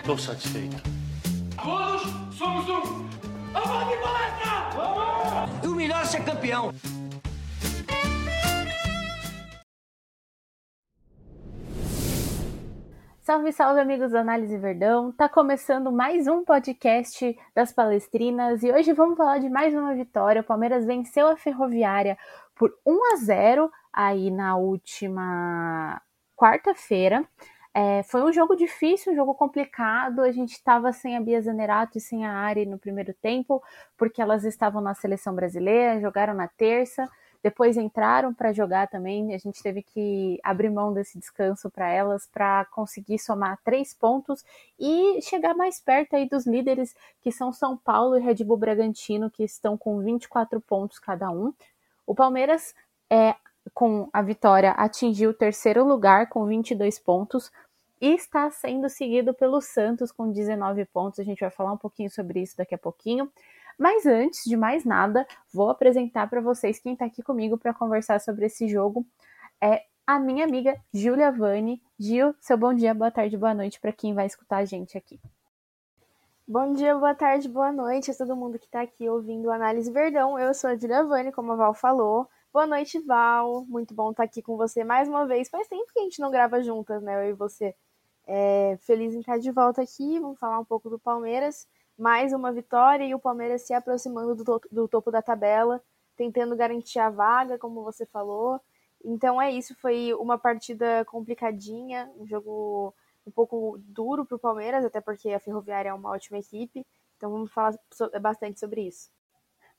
Estou satisfeito. Todos somos um. Vamos de palestra! Vamos! E o melhor é ser campeão. Salve, salve, amigos da Análise Verdão! Tá começando mais um podcast das Palestrinas e hoje vamos falar de mais uma vitória. O Palmeiras venceu a Ferroviária por 1 a 0 aí na última quarta-feira. É, foi um jogo difícil, um jogo complicado. A gente estava sem a Bia Zanerato e sem a Ari no primeiro tempo, porque elas estavam na seleção brasileira, jogaram na terça, depois entraram para jogar também. A gente teve que abrir mão desse descanso para elas para conseguir somar três pontos e chegar mais perto aí dos líderes que são São Paulo e Red Bull Bragantino, que estão com 24 pontos cada um. O Palmeiras é, com a vitória, atingiu o terceiro lugar com 22 pontos e está sendo seguido pelo Santos com 19 pontos. A gente vai falar um pouquinho sobre isso daqui a pouquinho. Mas antes de mais nada, vou apresentar para vocês quem está aqui comigo para conversar sobre esse jogo. É a minha amiga Julia Vani. Gil, seu bom dia, boa tarde, boa noite para quem vai escutar a gente aqui. Bom dia, boa tarde, boa noite a todo mundo que está aqui ouvindo o Análise Verdão. Eu sou a Julia Vani, como a Val falou. Boa noite, Val. Muito bom estar aqui com você mais uma vez. Faz tempo que a gente não grava juntas, né? Eu e você. É, feliz em estar de volta aqui. Vamos falar um pouco do Palmeiras. Mais uma vitória e o Palmeiras se aproximando do, to do topo da tabela, tentando garantir a vaga, como você falou. Então é isso. Foi uma partida complicadinha, um jogo um pouco duro para o Palmeiras, até porque a Ferroviária é uma ótima equipe. Então vamos falar bastante sobre isso.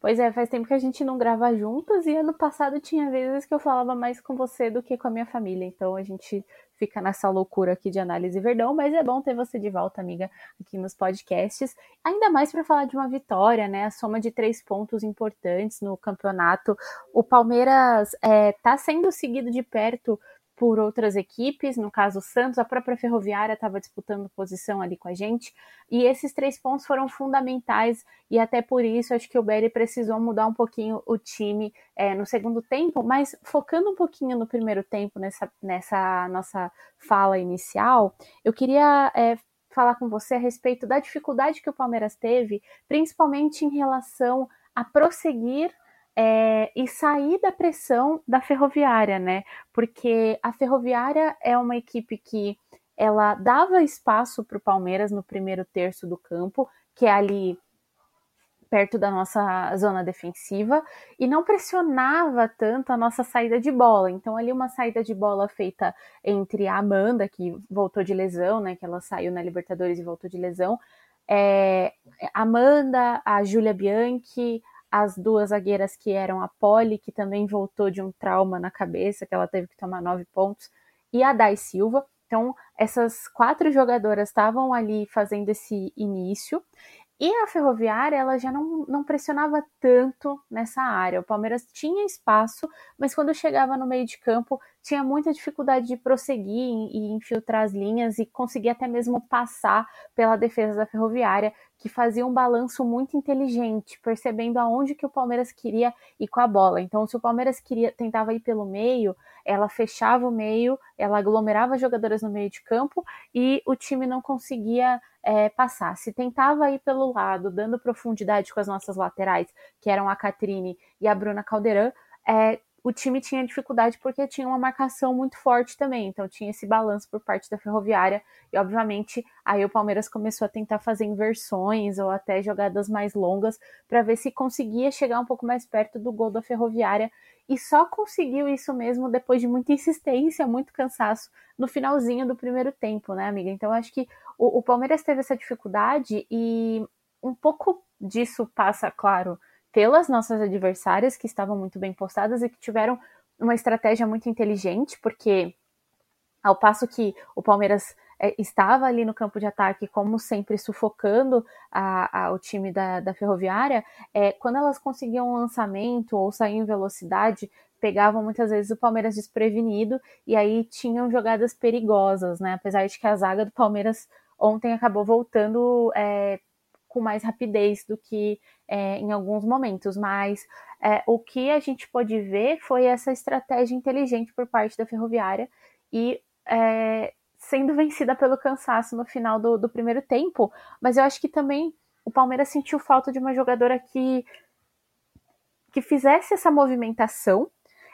Pois é, faz tempo que a gente não grava juntas e ano passado tinha vezes que eu falava mais com você do que com a minha família. Então a gente fica nessa loucura aqui de análise verdão, mas é bom ter você de volta, amiga, aqui nos podcasts. Ainda mais para falar de uma vitória, né? A soma de três pontos importantes no campeonato. O Palmeiras está é, sendo seguido de perto por outras equipes, no caso o Santos, a própria Ferroviária estava disputando posição ali com a gente, e esses três pontos foram fundamentais, e até por isso acho que o Berry precisou mudar um pouquinho o time é, no segundo tempo, mas focando um pouquinho no primeiro tempo, nessa, nessa nossa fala inicial, eu queria é, falar com você a respeito da dificuldade que o Palmeiras teve, principalmente em relação a prosseguir é, e sair da pressão da ferroviária, né? Porque a ferroviária é uma equipe que ela dava espaço para o Palmeiras no primeiro terço do campo, que é ali perto da nossa zona defensiva, e não pressionava tanto a nossa saída de bola. Então, ali uma saída de bola feita entre a Amanda, que voltou de lesão, né? Que ela saiu na Libertadores e voltou de lesão. É, Amanda, a Júlia Bianchi, as duas zagueiras que eram a Polly, que também voltou de um trauma na cabeça, que ela teve que tomar nove pontos, e a Dai Silva. Então, essas quatro jogadoras estavam ali fazendo esse início. E a Ferroviária, ela já não, não pressionava tanto nessa área. O Palmeiras tinha espaço, mas quando chegava no meio de campo, tinha muita dificuldade de prosseguir e infiltrar as linhas e conseguir até mesmo passar pela defesa da Ferroviária, que fazia um balanço muito inteligente, percebendo aonde que o Palmeiras queria ir com a bola. Então, se o Palmeiras queria tentava ir pelo meio, ela fechava o meio, ela aglomerava jogadoras no meio de campo e o time não conseguia é, passar. Se tentava ir pelo lado, dando profundidade com as nossas laterais, que eram a Catrine e a Bruna Caldeirão, é, o time tinha dificuldade porque tinha uma marcação muito forte também, então tinha esse balanço por parte da Ferroviária e obviamente aí o Palmeiras começou a tentar fazer inversões ou até jogadas mais longas para ver se conseguia chegar um pouco mais perto do gol da Ferroviária e só conseguiu isso mesmo depois de muita insistência, muito cansaço no finalzinho do primeiro tempo, né, amiga? Então acho que o, o Palmeiras teve essa dificuldade e um pouco disso passa, claro, pelas nossas adversárias, que estavam muito bem postadas e que tiveram uma estratégia muito inteligente, porque ao passo que o Palmeiras é, estava ali no campo de ataque, como sempre, sufocando a, a, o time da, da Ferroviária, é, quando elas conseguiam um lançamento ou saíam em velocidade, pegavam muitas vezes o Palmeiras desprevenido e aí tinham jogadas perigosas, né? Apesar de que a zaga do Palmeiras ontem acabou voltando é, com mais rapidez do que é, em alguns momentos, mas é, o que a gente pôde ver foi essa estratégia inteligente por parte da ferroviária e é, sendo vencida pelo cansaço no final do, do primeiro tempo, mas eu acho que também o Palmeiras sentiu falta de uma jogadora que que fizesse essa movimentação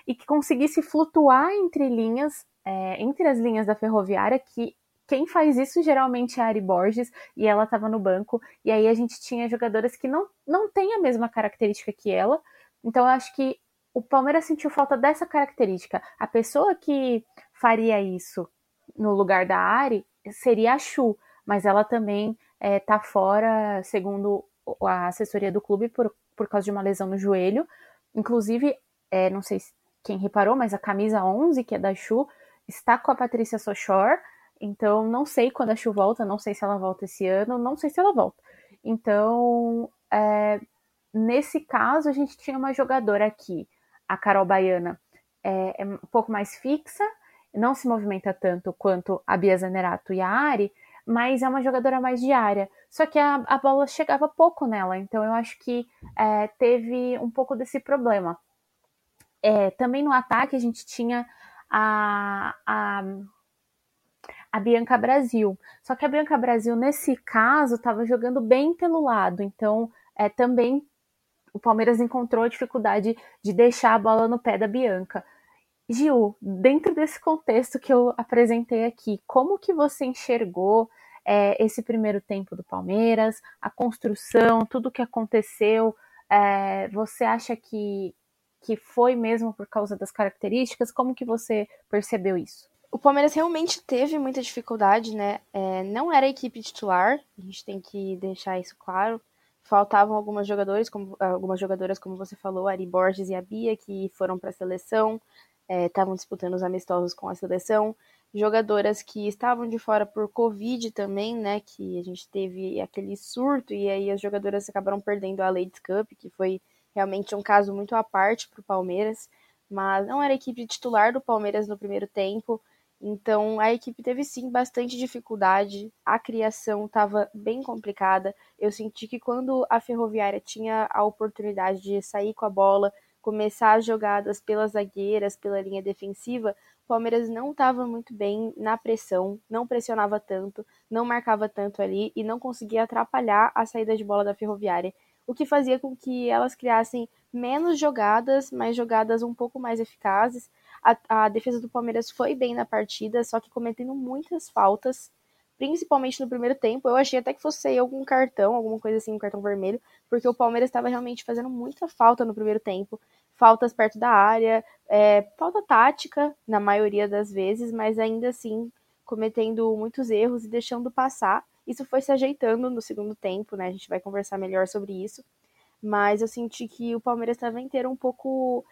e que conseguisse flutuar entre linhas, é, entre as linhas da ferroviária, que quem faz isso geralmente é a Ari Borges, e ela estava no banco, e aí a gente tinha jogadoras que não, não têm a mesma característica que ela, então eu acho que o Palmeiras sentiu falta dessa característica. A pessoa que faria isso no lugar da Ari seria a Chu, mas ela também está é, fora, segundo a assessoria do clube, por, por causa de uma lesão no joelho. Inclusive, é, não sei quem reparou, mas a camisa 11, que é da Chu, está com a Patrícia Sochor. Então, não sei quando a Chu volta, não sei se ela volta esse ano, não sei se ela volta. Então, é, nesse caso, a gente tinha uma jogadora aqui, a Carol Baiana, é, é um pouco mais fixa, não se movimenta tanto quanto a Bia Zanerato e a Ari, mas é uma jogadora mais diária. Só que a, a bola chegava pouco nela, então eu acho que é, teve um pouco desse problema. É, também no ataque a gente tinha a, a, a Bianca Brasil. Só que a Bianca Brasil, nesse caso, estava jogando bem pelo lado, então é, também o Palmeiras encontrou dificuldade de deixar a bola no pé da Bianca. Gil, dentro desse contexto que eu apresentei aqui, como que você enxergou é, esse primeiro tempo do Palmeiras, a construção, tudo que aconteceu? É, você acha que, que foi mesmo por causa das características? Como que você percebeu isso? O Palmeiras realmente teve muita dificuldade, né? É, não era a equipe titular, a gente tem que deixar isso claro. Faltavam algumas jogadores, como, algumas jogadoras, como você falou, Ari Borges e a Bia, que foram para a seleção estavam é, disputando os amistosos com a seleção, jogadoras que estavam de fora por Covid também, né, que a gente teve aquele surto e aí as jogadoras acabaram perdendo a Ladies Cup, que foi realmente um caso muito à parte para o Palmeiras, mas não era a equipe titular do Palmeiras no primeiro tempo, então a equipe teve sim bastante dificuldade, a criação estava bem complicada. Eu senti que quando a Ferroviária tinha a oportunidade de sair com a bola, começar as jogadas pelas zagueiras, pela linha defensiva, o Palmeiras não estava muito bem na pressão, não pressionava tanto, não marcava tanto ali e não conseguia atrapalhar a saída de bola da Ferroviária, o que fazia com que elas criassem menos jogadas, mas jogadas um pouco mais eficazes. A, a defesa do Palmeiras foi bem na partida, só que cometendo muitas faltas principalmente no primeiro tempo. Eu achei até que fosse algum cartão, alguma coisa assim, um cartão vermelho, porque o Palmeiras estava realmente fazendo muita falta no primeiro tempo. Faltas perto da área, é, falta tática, na maioria das vezes, mas ainda assim cometendo muitos erros e deixando passar. Isso foi se ajeitando no segundo tempo, né? A gente vai conversar melhor sobre isso. Mas eu senti que o Palmeiras estava inteiro um pouco,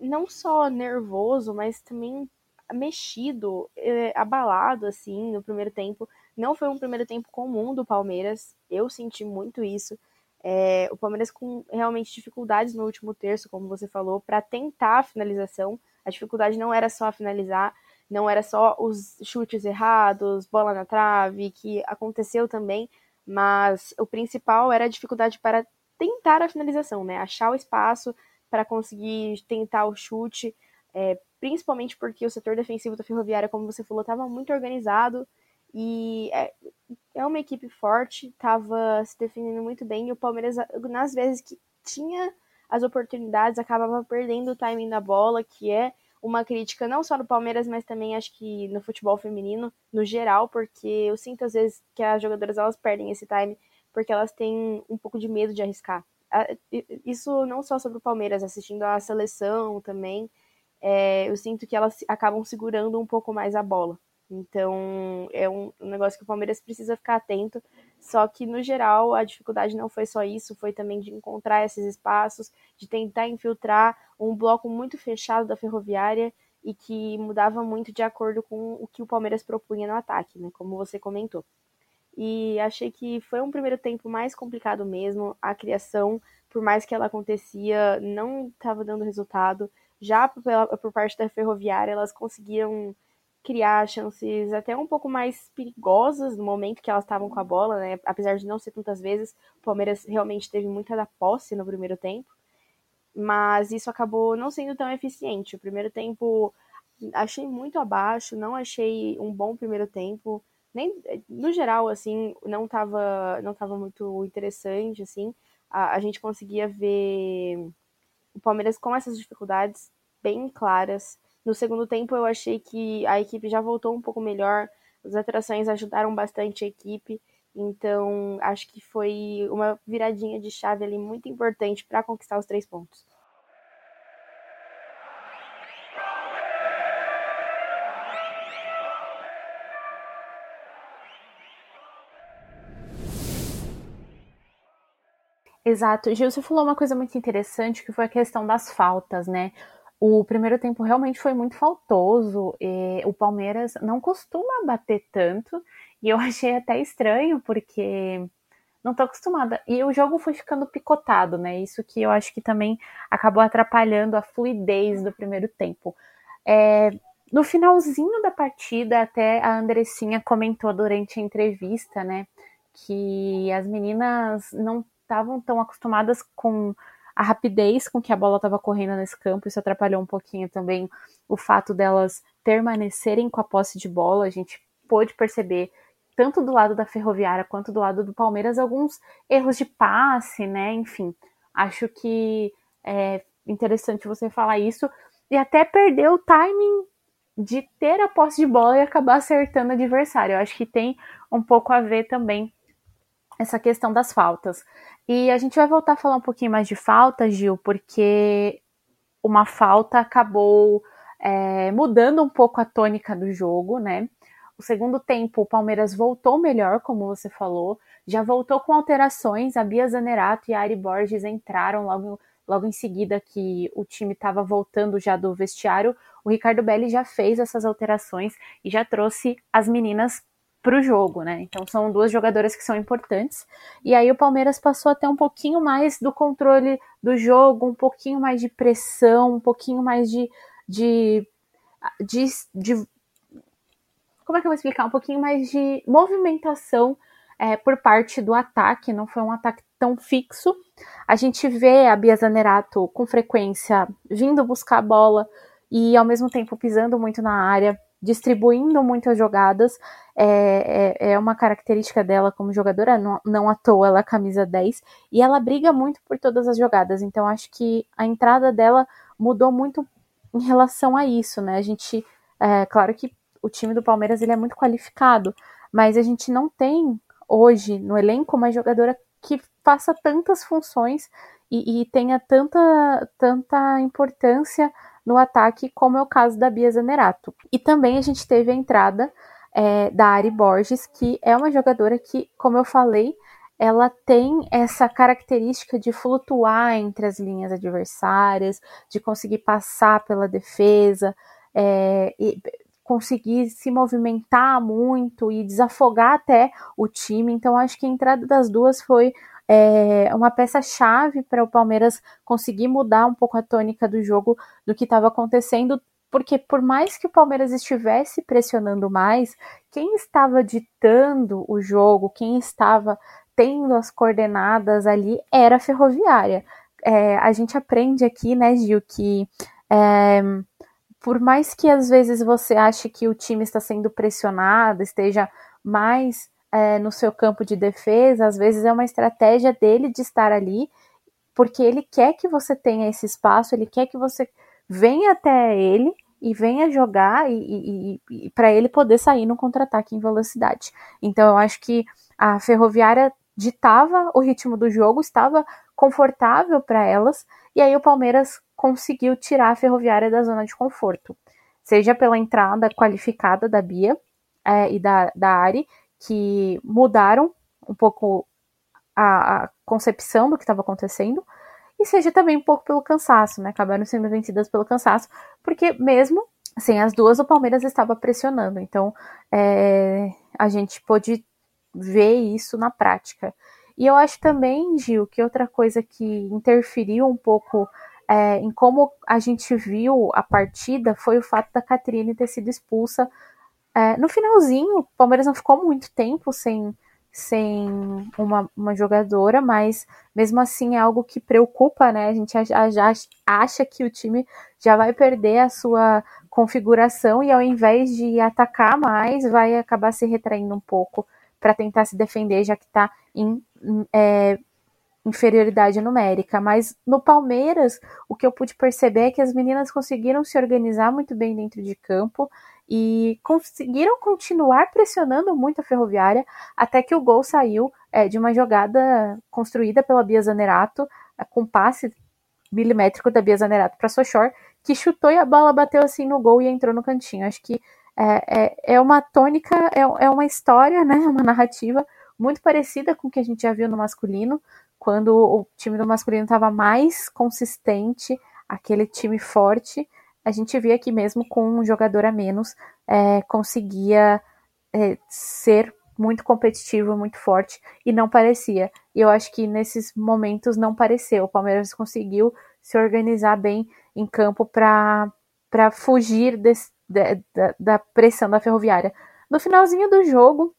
não só nervoso, mas também mexido, é, abalado, assim, no primeiro tempo. Não foi um primeiro tempo comum do Palmeiras, eu senti muito isso. É, o Palmeiras com realmente dificuldades no último terço, como você falou, para tentar a finalização. A dificuldade não era só finalizar, não era só os chutes errados, bola na trave, que aconteceu também, mas o principal era a dificuldade para tentar a finalização, né? Achar o espaço para conseguir tentar o chute. É, principalmente porque o setor defensivo da Ferroviária, como você falou, estava muito organizado e é, é uma equipe forte, estava se defendendo muito bem e o Palmeiras, nas vezes que tinha as oportunidades, acabava perdendo o timing da bola, que é uma crítica não só do Palmeiras, mas também acho que no futebol feminino, no geral, porque eu sinto às vezes que as jogadoras elas perdem esse time porque elas têm um pouco de medo de arriscar. Isso não só sobre o Palmeiras, assistindo a seleção também, é, eu sinto que elas acabam segurando um pouco mais a bola. Então, é um, um negócio que o Palmeiras precisa ficar atento. Só que, no geral, a dificuldade não foi só isso, foi também de encontrar esses espaços, de tentar infiltrar um bloco muito fechado da ferroviária e que mudava muito de acordo com o que o Palmeiras propunha no ataque, né? Como você comentou. E achei que foi um primeiro tempo mais complicado mesmo. A criação, por mais que ela acontecia, não estava dando resultado. Já pela, por parte da Ferroviária, elas conseguiram criar chances até um pouco mais perigosas no momento que elas estavam com a bola, né? Apesar de não ser tantas vezes, o Palmeiras realmente teve muita da posse no primeiro tempo, mas isso acabou não sendo tão eficiente. O primeiro tempo, achei muito abaixo, não achei um bom primeiro tempo. Nem, no geral, assim, não estava não tava muito interessante, assim. A, a gente conseguia ver o Palmeiras com essas dificuldades bem claras. No segundo tempo, eu achei que a equipe já voltou um pouco melhor, as atrações ajudaram bastante a equipe. Então, acho que foi uma viradinha de chave ali muito importante para conquistar os três pontos. Exato. Gil, você falou uma coisa muito interessante que foi a questão das faltas, né? O primeiro tempo realmente foi muito faltoso. o Palmeiras não costuma bater tanto. E eu achei até estranho, porque não tô acostumada. E o jogo foi ficando picotado, né? Isso que eu acho que também acabou atrapalhando a fluidez do primeiro tempo. É, no finalzinho da partida, até a Andressinha comentou durante a entrevista, né? Que as meninas não estavam tão acostumadas com a rapidez com que a bola estava correndo nesse campo, isso atrapalhou um pouquinho também o fato delas permanecerem com a posse de bola. A gente pôde perceber, tanto do lado da Ferroviária quanto do lado do Palmeiras, alguns erros de passe, né? Enfim, acho que é interessante você falar isso. E até perder o timing de ter a posse de bola e acabar acertando o adversário. Eu acho que tem um pouco a ver também essa questão das faltas. E a gente vai voltar a falar um pouquinho mais de falta, Gil, porque uma falta acabou é, mudando um pouco a tônica do jogo, né? O segundo tempo, o Palmeiras voltou melhor, como você falou, já voltou com alterações. A Bia Zanerato e a Ari Borges entraram logo, logo em seguida que o time estava voltando já do vestiário. O Ricardo Belli já fez essas alterações e já trouxe as meninas para o jogo, né? Então são duas jogadoras que são importantes. E aí o Palmeiras passou até um pouquinho mais do controle do jogo, um pouquinho mais de pressão, um pouquinho mais de, de, de, de como é que eu vou explicar? Um pouquinho mais de movimentação é, por parte do ataque, não foi um ataque tão fixo. A gente vê a Bia Zanerato com frequência vindo buscar a bola e ao mesmo tempo pisando muito na área, distribuindo muitas jogadas. É, é, é, uma característica dela como jogadora, não, não à toa ela é camisa 10, e ela briga muito por todas as jogadas, então acho que a entrada dela mudou muito em relação a isso, né? A gente, é claro que o time do Palmeiras ele é muito qualificado, mas a gente não tem hoje no elenco uma jogadora que faça tantas funções e, e tenha tanta, tanta importância no ataque, como é o caso da Bia Zanerato. E também a gente teve a entrada é, da Ari Borges, que é uma jogadora que, como eu falei, ela tem essa característica de flutuar entre as linhas adversárias, de conseguir passar pela defesa, é, e conseguir se movimentar muito e desafogar até o time. Então, acho que a entrada das duas foi é, uma peça-chave para o Palmeiras conseguir mudar um pouco a tônica do jogo do que estava acontecendo, porque por mais que o Palmeiras estivesse pressionando mais, quem estava ditando o jogo, quem estava tendo as coordenadas ali era a Ferroviária. É, a gente aprende aqui, né, Gil, que é, por mais que às vezes você ache que o time está sendo pressionado, esteja mais é, no seu campo de defesa, às vezes é uma estratégia dele de estar ali, porque ele quer que você tenha esse espaço, ele quer que você venha até ele e venha jogar e, e, e para ele poder sair no contra-ataque em velocidade. Então eu acho que a Ferroviária ditava o ritmo do jogo, estava confortável para elas, e aí o Palmeiras conseguiu tirar a Ferroviária da zona de conforto, seja pela entrada qualificada da Bia é, e da, da Ari, que mudaram um pouco a, a concepção do que estava acontecendo, e seja também um pouco pelo cansaço, né? Acabaram sendo vencidas pelo cansaço, porque mesmo sem as duas, o Palmeiras estava pressionando. Então, é, a gente pôde ver isso na prática. E eu acho também, Gil, que outra coisa que interferiu um pouco é, em como a gente viu a partida foi o fato da Catrine ter sido expulsa é, no finalzinho, o Palmeiras não ficou muito tempo sem, sem uma, uma jogadora, mas mesmo assim é algo que preocupa, né? A gente já, acha que o time já vai perder a sua configuração e ao invés de atacar mais, vai acabar se retraindo um pouco para tentar se defender, já que está em é, inferioridade numérica. Mas no Palmeiras, o que eu pude perceber é que as meninas conseguiram se organizar muito bem dentro de campo e conseguiram continuar pressionando muito a Ferroviária até que o gol saiu é, de uma jogada construída pela Bia Zanerato, é, com passe milimétrico da Bia Zanerato para Sochor, que chutou e a bola bateu assim no gol e entrou no cantinho. Acho que é, é, é uma tônica, é, é uma história, né, uma narrativa muito parecida com o que a gente já viu no masculino, quando o time do masculino estava mais consistente, aquele time forte, a gente via que mesmo com um jogador a menos, é, conseguia é, ser muito competitivo, muito forte, e não parecia. E eu acho que nesses momentos não pareceu. O Palmeiras conseguiu se organizar bem em campo para fugir desse, da, da, da pressão da ferroviária. No finalzinho do jogo,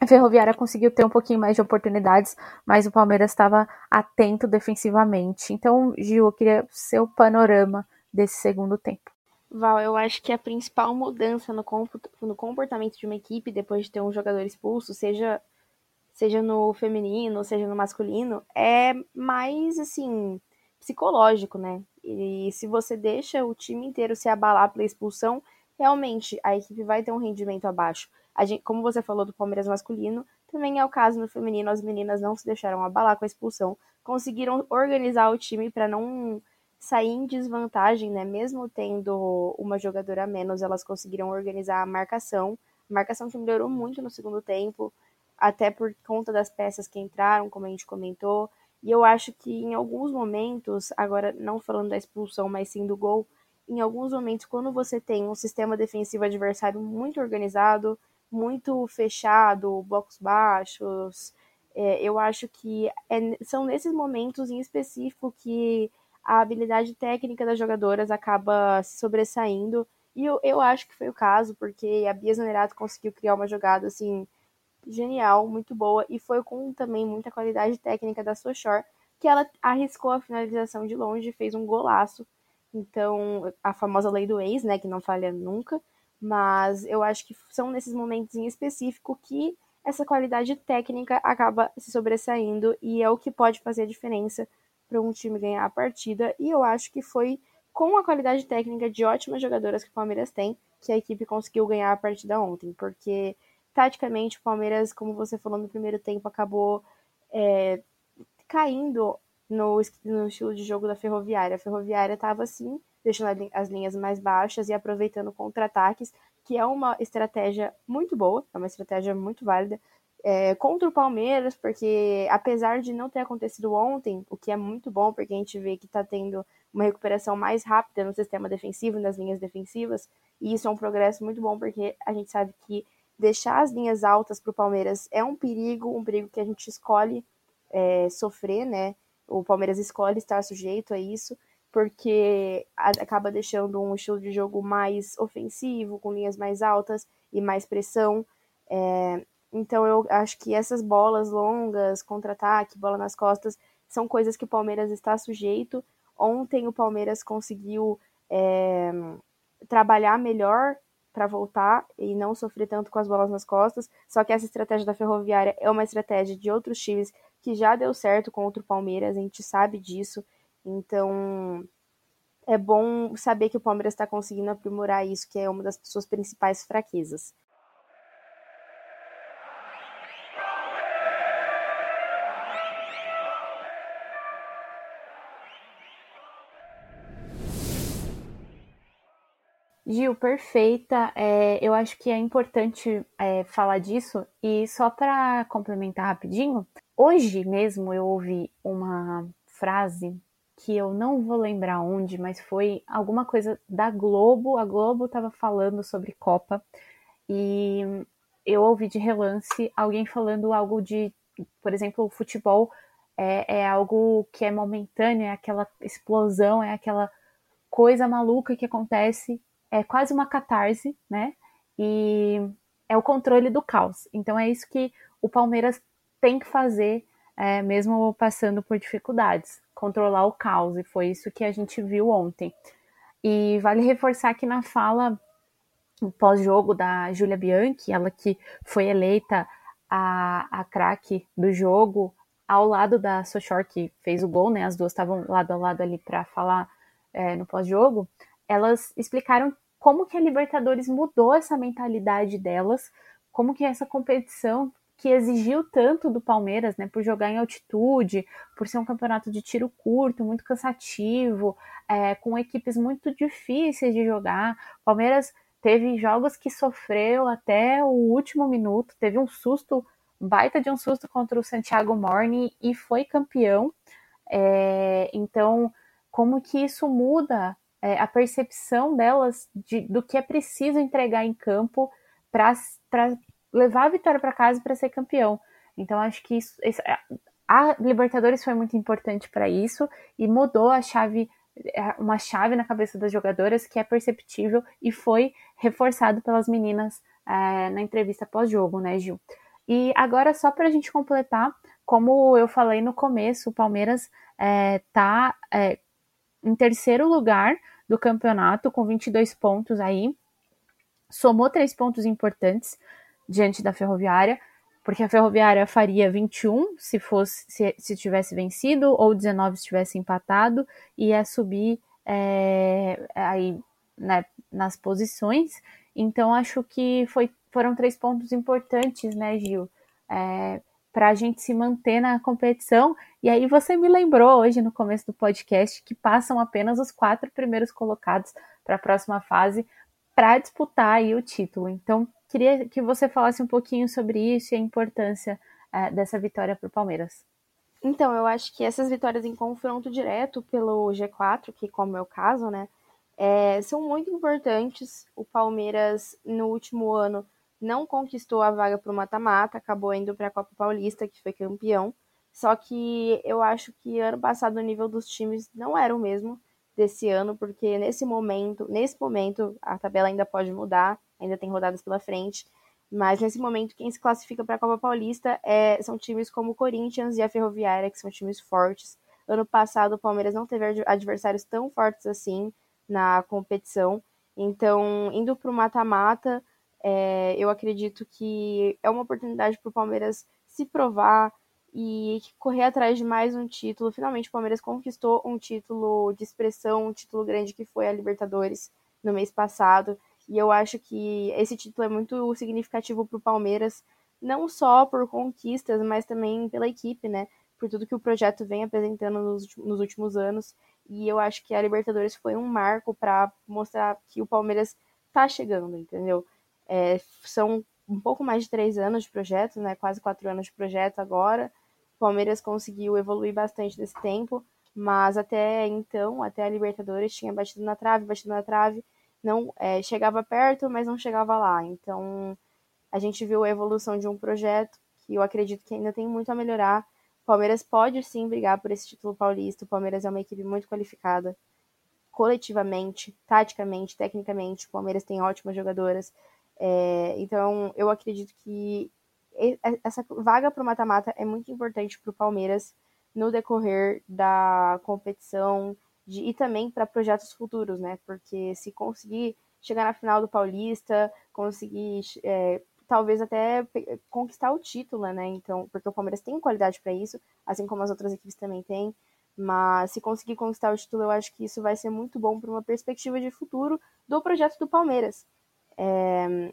a Ferroviária conseguiu ter um pouquinho mais de oportunidades, mas o Palmeiras estava atento defensivamente. Então, Gil, eu queria seu panorama desse segundo tempo. Val, eu acho que a principal mudança no, comportamento de uma equipe depois de ter um jogador expulso, seja, seja no feminino, seja no masculino, é mais assim psicológico, né? E se você deixa o time inteiro se abalar pela expulsão, realmente a equipe vai ter um rendimento abaixo. Gente, como você falou do Palmeiras masculino, também é o caso no feminino, as meninas não se deixaram abalar com a expulsão, conseguiram organizar o time para não sair em desvantagem, né? Mesmo tendo uma jogadora a menos, elas conseguiram organizar a marcação. Marcação que melhorou muito no segundo tempo, até por conta das peças que entraram, como a gente comentou. E eu acho que em alguns momentos, agora não falando da expulsão, mas sim do gol, em alguns momentos, quando você tem um sistema defensivo adversário muito organizado, muito fechado, blocos baixos, é, eu acho que é, são nesses momentos em específico que a habilidade técnica das jogadoras acaba se sobressaindo. E eu, eu acho que foi o caso, porque a Bia Zanerato conseguiu criar uma jogada assim genial, muito boa, e foi com também muita qualidade técnica da Sochor, que ela arriscou a finalização de longe fez um golaço. Então, a famosa lei do ex, né, que não falha nunca, mas eu acho que são nesses momentos em específico que essa qualidade técnica acaba se sobressaindo e é o que pode fazer a diferença para um time ganhar a partida. E eu acho que foi com a qualidade técnica de ótimas jogadoras que o Palmeiras tem que a equipe conseguiu ganhar a partida ontem, porque taticamente o Palmeiras, como você falou no primeiro tempo, acabou é, caindo no, no, estilo de jogo da Ferroviária. A Ferroviária estava assim, deixando as linhas mais baixas e aproveitando contra-ataques, que é uma estratégia muito boa, é uma estratégia muito válida, é, contra o Palmeiras, porque apesar de não ter acontecido ontem, o que é muito bom, porque a gente vê que está tendo uma recuperação mais rápida no sistema defensivo, nas linhas defensivas, e isso é um progresso muito bom, porque a gente sabe que deixar as linhas altas para o Palmeiras é um perigo, um perigo que a gente escolhe é, sofrer, né? O Palmeiras escolhe estar sujeito a isso, porque acaba deixando um estilo de jogo mais ofensivo, com linhas mais altas e mais pressão. É, então eu acho que essas bolas longas, contra-ataque, bola nas costas, são coisas que o Palmeiras está sujeito. Ontem o Palmeiras conseguiu é, trabalhar melhor para voltar e não sofrer tanto com as bolas nas costas. Só que essa estratégia da Ferroviária é uma estratégia de outros times que já deu certo contra o Palmeiras, a gente sabe disso. Então é bom saber que o Palmeiras está conseguindo aprimorar isso, que é uma das suas principais fraquezas. Gil, perfeita. É, eu acho que é importante é, falar disso. E só para complementar rapidinho, hoje mesmo eu ouvi uma frase que eu não vou lembrar onde, mas foi alguma coisa da Globo. A Globo estava falando sobre Copa e eu ouvi de relance alguém falando algo de, por exemplo, o futebol é, é algo que é momentâneo, é aquela explosão, é aquela coisa maluca que acontece é quase uma catarse, né? E é o controle do caos. Então é isso que o Palmeiras tem que fazer, é, mesmo passando por dificuldades, controlar o caos, e foi isso que a gente viu ontem. E vale reforçar que na fala pós-jogo da Júlia Bianchi, ela que foi eleita a, a craque do jogo, ao lado da Sochor, que fez o gol, né? As duas estavam lado a lado ali para falar é, no pós-jogo. Elas explicaram como que a Libertadores mudou essa mentalidade delas, como que essa competição que exigiu tanto do Palmeiras, né, por jogar em altitude, por ser um campeonato de tiro curto, muito cansativo, é, com equipes muito difíceis de jogar. Palmeiras teve jogos que sofreu até o último minuto, teve um susto, baita de um susto contra o Santiago Morning e foi campeão. É, então, como que isso muda é, a percepção delas de, do que é preciso entregar em campo para levar a vitória para casa para ser campeão. Então, acho que isso, a Libertadores foi muito importante para isso e mudou a chave é, uma chave na cabeça das jogadoras que é perceptível e foi reforçado pelas meninas é, na entrevista pós-jogo, né, Gil? E agora, só para a gente completar, como eu falei no começo, o Palmeiras é, é, em terceiro lugar do campeonato, com 22 pontos aí, somou três pontos importantes diante da Ferroviária, porque a Ferroviária faria 21 se fosse se, se tivesse vencido ou 19 se tivesse empatado e ia subir é, aí né, nas posições. Então acho que foi, foram três pontos importantes, né, Gil, é, para a gente se manter na competição. E aí você me lembrou hoje no começo do podcast que passam apenas os quatro primeiros colocados para a próxima fase para disputar aí o título. Então Queria que você falasse um pouquinho sobre isso e a importância é, dessa vitória para o Palmeiras. Então, eu acho que essas vitórias em confronto direto pelo G4, que como é o caso, né, é, são muito importantes. O Palmeiras, no último ano, não conquistou a vaga para o mata-mata, acabou indo para a Copa Paulista, que foi campeão. Só que eu acho que ano passado o nível dos times não era o mesmo desse ano, porque nesse momento, nesse momento, a tabela ainda pode mudar ainda tem rodadas pela frente. Mas nesse momento, quem se classifica para a Copa Paulista é, são times como o Corinthians e a Ferroviária, que são times fortes. Ano passado, o Palmeiras não teve adversários tão fortes assim na competição. Então, indo para o mata-mata, é, eu acredito que é uma oportunidade para o Palmeiras se provar e correr atrás de mais um título. Finalmente, o Palmeiras conquistou um título de expressão, um título grande que foi a Libertadores no mês passado. E eu acho que esse título é muito significativo para o Palmeiras, não só por conquistas, mas também pela equipe, né? Por tudo que o projeto vem apresentando nos, nos últimos anos. E eu acho que a Libertadores foi um marco para mostrar que o Palmeiras está chegando, entendeu? É, são um pouco mais de três anos de projeto, né? Quase quatro anos de projeto agora. O Palmeiras conseguiu evoluir bastante nesse tempo, mas até então, até a Libertadores, tinha batido na trave, batido na trave não é, chegava perto, mas não chegava lá. Então, a gente viu a evolução de um projeto que eu acredito que ainda tem muito a melhorar. O Palmeiras pode sim brigar por esse título paulista. O Palmeiras é uma equipe muito qualificada, coletivamente, taticamente, tecnicamente. O Palmeiras tem ótimas jogadoras. É, então, eu acredito que essa vaga para o mata-mata é muito importante para o Palmeiras no decorrer da competição, de, e também para projetos futuros, né? Porque se conseguir chegar na final do Paulista, conseguir é, talvez até conquistar o título, né? Então, porque o Palmeiras tem qualidade para isso, assim como as outras equipes também têm. Mas se conseguir conquistar o título, eu acho que isso vai ser muito bom para uma perspectiva de futuro do projeto do Palmeiras. É...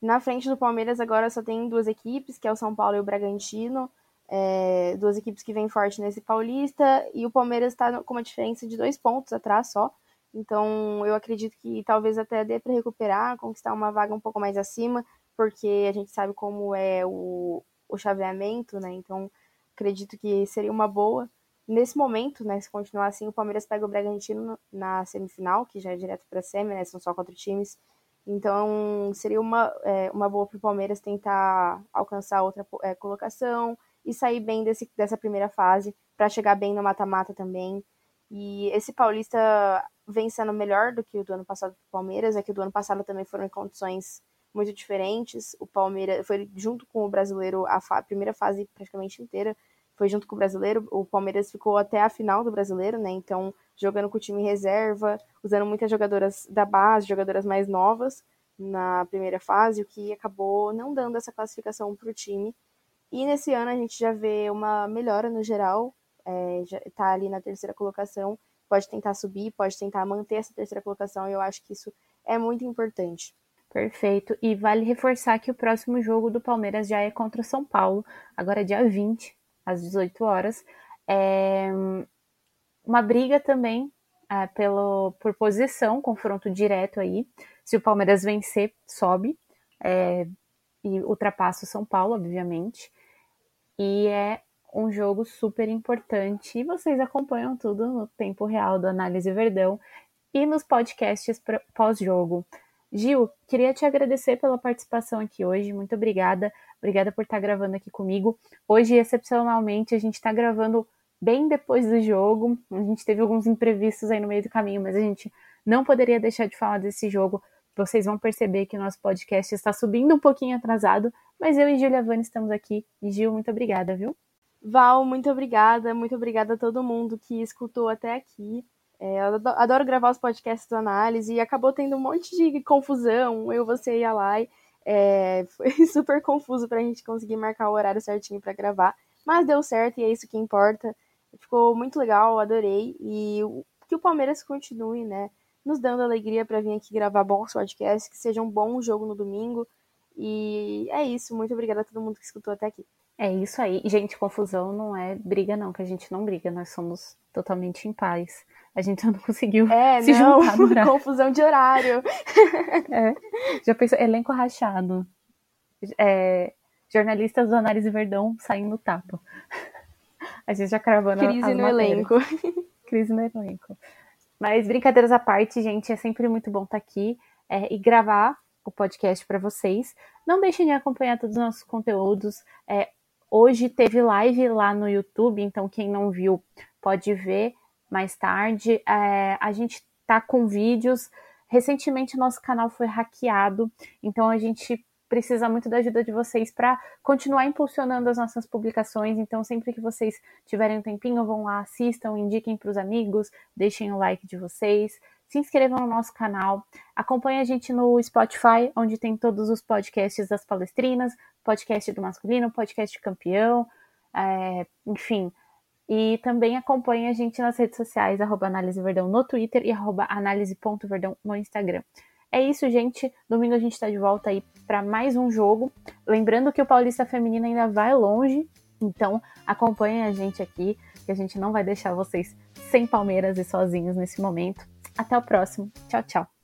Na frente do Palmeiras agora só tem duas equipes, que é o São Paulo e o Bragantino é, duas equipes que vêm forte nesse Paulista, e o Palmeiras está com uma diferença de dois pontos atrás só. Então eu acredito que talvez até dê para recuperar, conquistar uma vaga um pouco mais acima, porque a gente sabe como é o, o chaveamento, né? Então acredito que seria uma boa. Nesse momento, né, se continuar assim, o Palmeiras pega o Bragantino na semifinal, que já é direto para a semi, né? São só quatro times. Então seria uma, é, uma boa para o Palmeiras tentar alcançar outra é, colocação, e sair bem desse, dessa primeira fase para chegar bem no mata-mata também. E esse Paulista vem sendo melhor do que o do ano passado do Palmeiras, é que o do ano passado também foram em condições muito diferentes. O Palmeiras foi junto com o brasileiro a, primeira fase praticamente inteira, foi junto com o brasileiro. O Palmeiras ficou até a final do brasileiro, né? Então, jogando com o time reserva, usando muitas jogadoras da base, jogadoras mais novas na primeira fase, o que acabou não dando essa classificação para o time. E nesse ano a gente já vê uma melhora no geral, é, já está ali na terceira colocação, pode tentar subir, pode tentar manter essa terceira colocação, e eu acho que isso é muito importante. Perfeito. E vale reforçar que o próximo jogo do Palmeiras já é contra o São Paulo, agora é dia 20, às 18 horas. É uma briga também é, pelo, por posição, confronto direto aí. Se o Palmeiras vencer, sobe é, e ultrapassa o São Paulo, obviamente. E é um jogo super importante. E vocês acompanham tudo no tempo real do Análise Verdão e nos podcasts pós-jogo. Gil, queria te agradecer pela participação aqui hoje. Muito obrigada. Obrigada por estar gravando aqui comigo. Hoje, excepcionalmente, a gente está gravando bem depois do jogo. A gente teve alguns imprevistos aí no meio do caminho, mas a gente não poderia deixar de falar desse jogo. Vocês vão perceber que o nosso podcast está subindo um pouquinho atrasado, mas eu e Julia Vani estamos aqui. E Gil, muito obrigada, viu? Val, muito obrigada. Muito obrigada a todo mundo que escutou até aqui. É, eu adoro gravar os podcasts do análise e acabou tendo um monte de confusão. Eu, você e a Lai. É, foi super confuso para a gente conseguir marcar o horário certinho para gravar. Mas deu certo e é isso que importa. Ficou muito legal, adorei. E que o Palmeiras continue, né? Nos dando alegria para vir aqui gravar bons podcasts, que seja um bom jogo no domingo. E é isso. Muito obrigada a todo mundo que escutou até aqui. É isso aí. Gente, confusão não é briga, não, que a gente não briga, nós somos totalmente em paz. A gente não conseguiu é, se não, juntar no horário. confusão de horário. É, já pensou, elenco rachado. É, jornalistas do Análise Verdão saindo tapa. A gente já cravando Crise no elenco. Crise no elenco. Mas brincadeiras à parte, gente, é sempre muito bom estar aqui é, e gravar o podcast para vocês. Não deixem de acompanhar todos os nossos conteúdos. É, hoje teve live lá no YouTube, então quem não viu pode ver mais tarde. É, a gente tá com vídeos. Recentemente nosso canal foi hackeado, então a gente precisa muito da ajuda de vocês para continuar impulsionando as nossas publicações. Então, sempre que vocês tiverem um tempinho, vão lá, assistam, indiquem para os amigos, deixem o like de vocês, se inscrevam no nosso canal, acompanhe a gente no Spotify, onde tem todos os podcasts das palestrinas, podcast do masculino, podcast campeão, é, enfim. E também acompanhe a gente nas redes sociais, arroba Análise Verdão no Twitter e arroba análise.verdão no Instagram. É isso, gente. Domingo a gente está de volta aí para mais um jogo. Lembrando que o Paulista Feminino ainda vai longe, então acompanhem a gente aqui, que a gente não vai deixar vocês sem Palmeiras e sozinhos nesse momento. Até o próximo. Tchau, tchau.